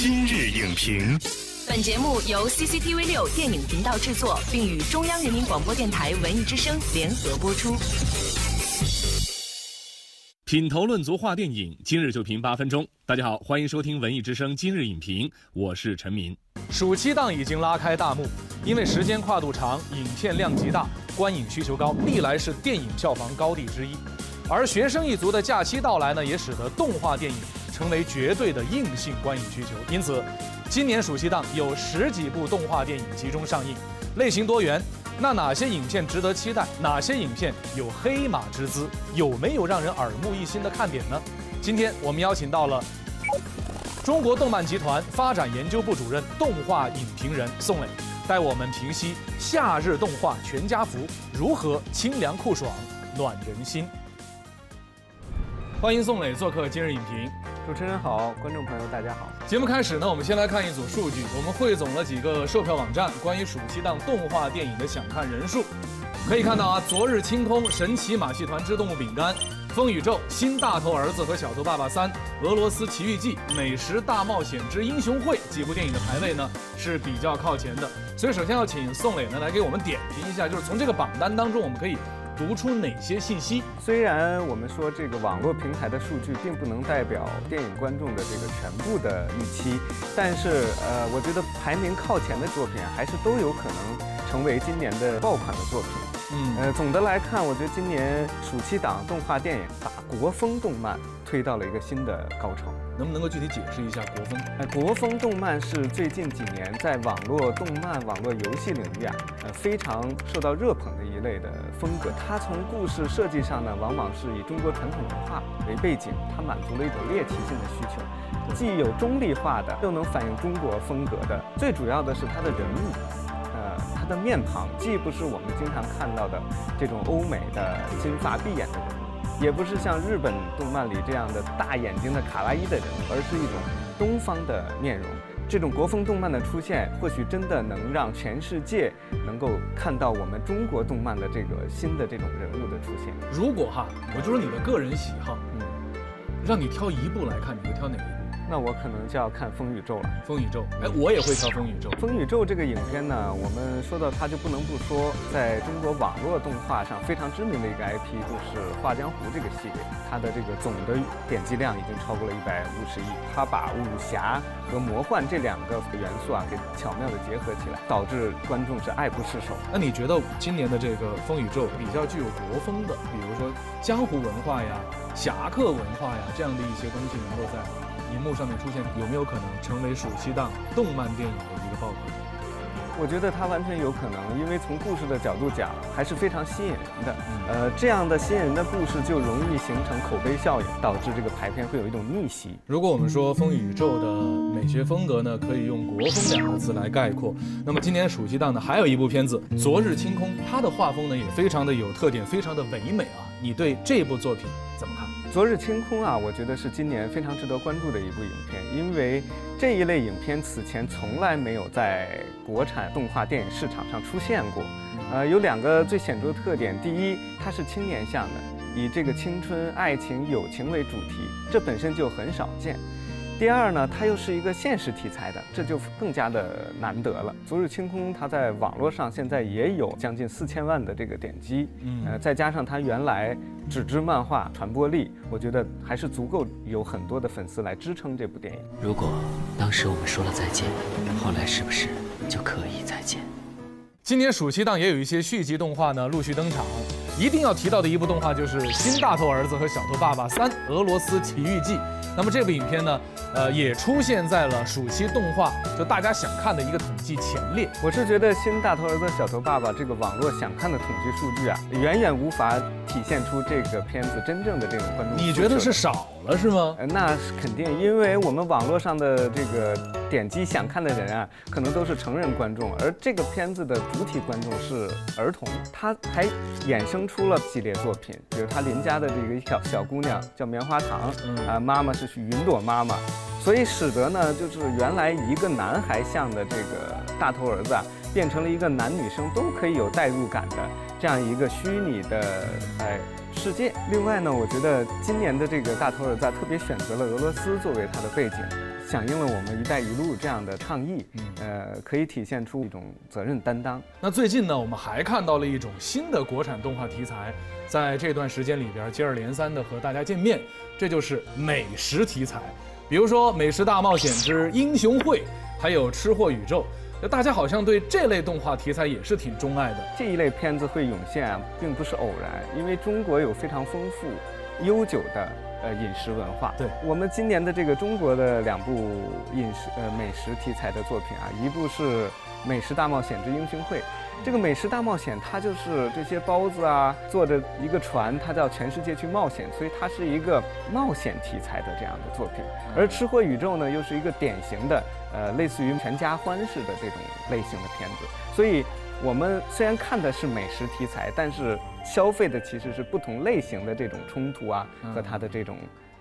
今日影评，本节目由 CCTV 六电影频道制作，并与中央人民广播电台文艺之声联合播出。品头论足话电影，今日就评八分钟。大家好，欢迎收听文艺之声今日影评，我是陈明。暑期档已经拉开大幕，因为时间跨度长，影片量极大，观影需求高，历来是电影票房高地之一。而学生一族的假期到来呢，也使得动画电影。成为绝对的硬性观影需求，因此，今年暑期档有十几部动画电影集中上映，类型多元。那哪些影片值得期待？哪些影片有黑马之姿？有没有让人耳目一新的看点呢？今天我们邀请到了中国动漫集团发展研究部主任、动画影评人宋磊，带我们评析夏日动画全家福如何清凉酷爽、暖人心。欢迎宋磊做客今日影评。主持人好，观众朋友大家好。节目开始呢，我们先来看一组数据。我们汇总了几个售票网站关于暑期档动画电影的想看人数。可以看到啊，《昨日清空》《神奇马戏团之动物饼干》《风宇宙》《新大头儿子和小头爸爸三》《俄罗斯奇遇记》《美食大冒险之英雄会》几部电影的排位呢是比较靠前的。所以首先要请宋磊呢来给我们点评一下，就是从这个榜单当中我们可以。读出哪些信息？虽然我们说这个网络平台的数据并不能代表电影观众的这个全部的预期，但是呃，我觉得排名靠前的作品还是都有可能成为今年的爆款的作品。嗯，呃，总的来看，我觉得今年暑期档动画电影把国风动漫推到了一个新的高潮。能不能够具体解释一下国风？呃，国风动漫是最近几年在网络动漫、网络游戏领域啊，呃，非常受到热捧的一类的风格。它从故事设计上呢，往往是以中国传统文化为背景，它满足了一种猎奇性的需求，既有中立化的，又能反映中国风格的。最主要的是它的人物，的面庞既不是我们经常看到的这种欧美的金发碧眼的人物。也不是像日本动漫里这样的大眼睛的卡哇伊的人物，而是一种东方的面容。这种国风动漫的出现，或许真的能让全世界能够看到我们中国动漫的这个新的这种人物的出现。如果哈，我就说你的个人喜好，嗯，让你挑一部来看，你会挑哪一部？那我可能就要看《风宇宙》了，《风宇宙》哎，我也会挑《风宇宙》。《风宇宙》这个影片呢，我们说到它就不能不说，在中国网络动画上非常知名的一个 IP，就是《画江湖》这个系列，它的这个总的点击量已经超过了一百五十亿。它把武侠和魔幻这两个元素啊，给巧妙的结合起来，导致观众是爱不释手。那你觉得今年的这个《风宇宙》比较具有国风的，比如说江湖文化呀、侠客文化呀这样的一些东西，能够在？荧幕上面出现有没有可能成为暑期档动漫电影的一个爆款？我觉得它完全有可能，因为从故事的角度讲，还是非常吸引人的。呃，这样的吸引人的故事就容易形成口碑效应，导致这个排片会有一种逆袭。如果我们说风宇宙的美学风格呢，可以用国风两个字来概括。那么今年暑期档呢，还有一部片子《昨日清空》，它的画风呢也非常的有特点，非常的唯美啊。你对这部作品怎么看？昨日清空啊，我觉得是今年非常值得关注的一部影片，因为这一类影片此前从来没有在国产动画电影市场上出现过。呃，有两个最显著的特点：第一，它是青年向的，以这个青春、爱情、友情为主题，这本身就很少见。第二呢，它又是一个现实题材的，这就更加的难得了。昨日清空，它在网络上现在也有将近四千万的这个点击，嗯，呃，再加上它原来纸质漫画传播力，我觉得还是足够有很多的粉丝来支撑这部电影。如果当时我们说了再见，后来是不是就可以再见？今年暑期档也有一些续集动画呢陆续登场，一定要提到的一部动画就是《新大头儿子和小头爸爸三：俄罗斯奇遇记》。那么这部影片呢？呃，也出现在了暑期动画，就大家想看的一个统计前列。我是觉得《新大头儿子小头爸爸》这个网络想看的统计数据啊，远远无法体现出这个片子真正的这种观众。你觉得是少了是吗？那是肯定，因为我们网络上的这个点击想看的人啊，可能都是成人观众，而这个片子的主体观众是儿童。他还衍生出了系列作品，比如他邻家的这个小小姑娘叫棉花糖，啊，妈妈是云朵妈妈。所以使得呢，就是原来一个男孩像的这个大头儿子啊，变成了一个男女生都可以有代入感的这样一个虚拟的哎世界。另外呢，我觉得今年的这个大头儿子特别选择了俄罗斯作为他的背景。响应了我们“一带一路”这样的倡议，呃，可以体现出一种责任担当。那最近呢，我们还看到了一种新的国产动画题材，在这段时间里边接二连三的和大家见面，这就是美食题材，比如说《美食大冒险之英雄会》，还有《吃货宇宙》。大家好像对这类动画题材也是挺钟爱的。这一类片子会涌现，并不是偶然，因为中国有非常丰富、悠久的呃饮食文化。对我们今年的这个中国的两部饮食呃美食题材的作品啊，一部是《美食大冒险之英雄会》。这个美食大冒险，它就是这些包子啊，坐着一个船，它到全世界去冒险，所以它是一个冒险题材的这样的作品。而《吃货宇宙》呢，又是一个典型的，呃，类似于全家欢式的这种类型的片子。所以，我们虽然看的是美食题材，但是消费的其实是不同类型的这种冲突啊，和它的这种。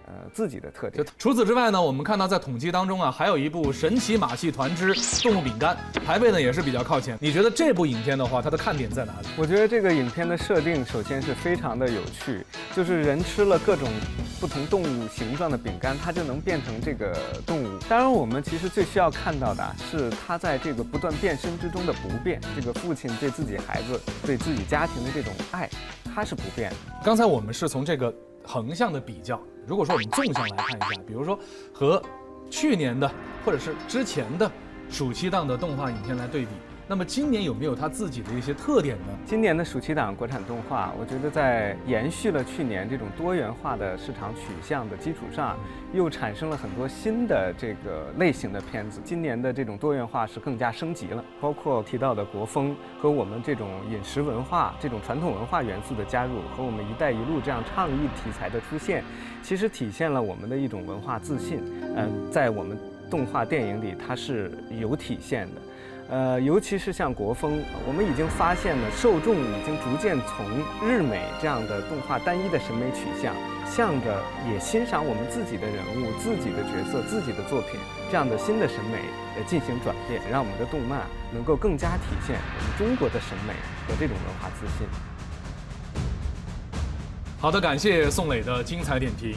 呃，自己的特点。除此之外呢，我们看到在统计当中啊，还有一部《神奇马戏团之动物饼干》，排位呢也是比较靠前。你觉得这部影片的话，它的看点在哪里？我觉得这个影片的设定首先是非常的有趣，就是人吃了各种不同动物形状的饼干，它就能变成这个动物。当然，我们其实最需要看到的是它在这个不断变身之中的不变。这个父亲对自己孩子、对自己家庭的这种爱，它是不变。刚才我们是从这个横向的比较。如果说我们纵向来看一下，比如说和去年的或者是之前的暑期档的动画影片来对比。那么今年有没有它自己的一些特点呢？今年的暑期档国产动画，我觉得在延续了去年这种多元化的市场取向的基础上，又产生了很多新的这个类型的片子。今年的这种多元化是更加升级了，包括提到的国风和我们这种饮食文化、这种传统文化元素的加入，和我们“一带一路”这样倡议题材的出现，其实体现了我们的一种文化自信。嗯，在我们动画电影里，它是有体现的。呃，尤其是像国风，我们已经发现了受众已经逐渐从日美这样的动画单一的审美取向，向着也欣赏我们自己的人物、自己的角色、自己的作品这样的新的审美呃进行转变，让我们的动漫能够更加体现我们中国的审美和这种文化自信。好的，感谢宋磊的精彩点评。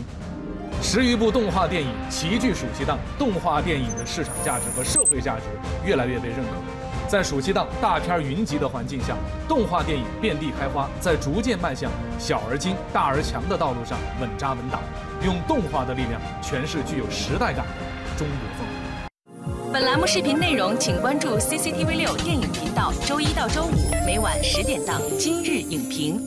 十余部动画电影齐聚暑期档，动画电影的市场价值和社会价值越来越被认可。在暑期档大片云集的环境下，动画电影遍地开花，在逐渐迈向小而精、大而强的道路上稳扎稳打，用动画的力量诠释具有时代感的中国风。本栏目视频内容，请关注 CCTV 六电影频道，周一到周五每晚十点档《今日影评》。